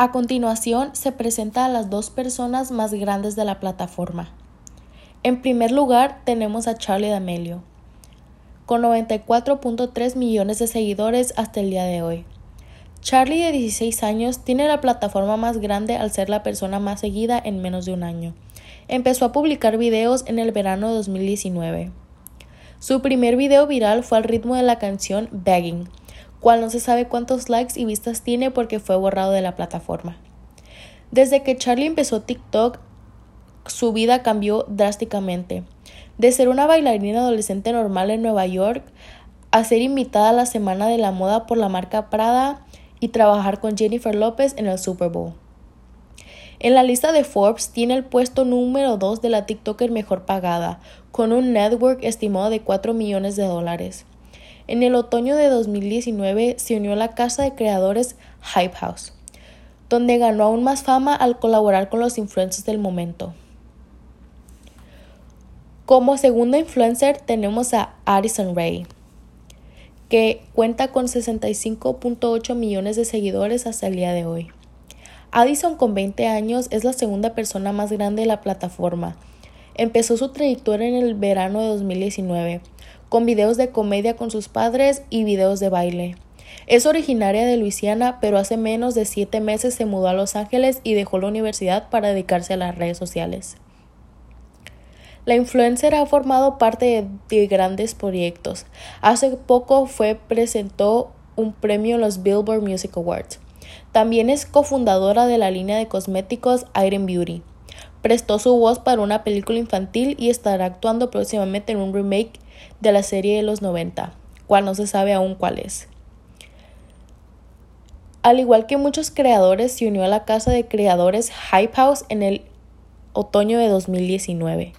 A continuación se presenta a las dos personas más grandes de la plataforma. En primer lugar tenemos a Charlie D'Amelio, con 94.3 millones de seguidores hasta el día de hoy. Charlie, de 16 años, tiene la plataforma más grande al ser la persona más seguida en menos de un año. Empezó a publicar videos en el verano de 2019. Su primer video viral fue al ritmo de la canción Begging, cual no se sabe cuántos likes y vistas tiene porque fue borrado de la plataforma. Desde que Charlie empezó TikTok, su vida cambió drásticamente. De ser una bailarina adolescente normal en Nueva York, a ser invitada a la Semana de la Moda por la marca Prada y trabajar con Jennifer López en el Super Bowl. En la lista de Forbes tiene el puesto número 2 de la TikToker mejor pagada, con un network estimado de 4 millones de dólares. En el otoño de 2019 se unió a la casa de creadores Hype House, donde ganó aún más fama al colaborar con los influencers del momento. Como segunda influencer tenemos a Addison Ray, que cuenta con 65.8 millones de seguidores hasta el día de hoy. Addison con 20 años es la segunda persona más grande de la plataforma. Empezó su trayectoria en el verano de 2019 con videos de comedia con sus padres y videos de baile. Es originaria de Luisiana, pero hace menos de siete meses se mudó a Los Ángeles y dejó la universidad para dedicarse a las redes sociales. La influencer ha formado parte de, grandes proyectos. Hace poco fue presentó un premio en los Billboard Music Awards. También es cofundadora de la línea de cosméticos Iron Beauty. Prestó su voz para una película infantil y estará actuando próximamente en un remake de la serie de los 90, cual no se sabe aún cuál es. Al igual que muchos creadores, se unió a la casa de creadores Hype House en el otoño de 2019.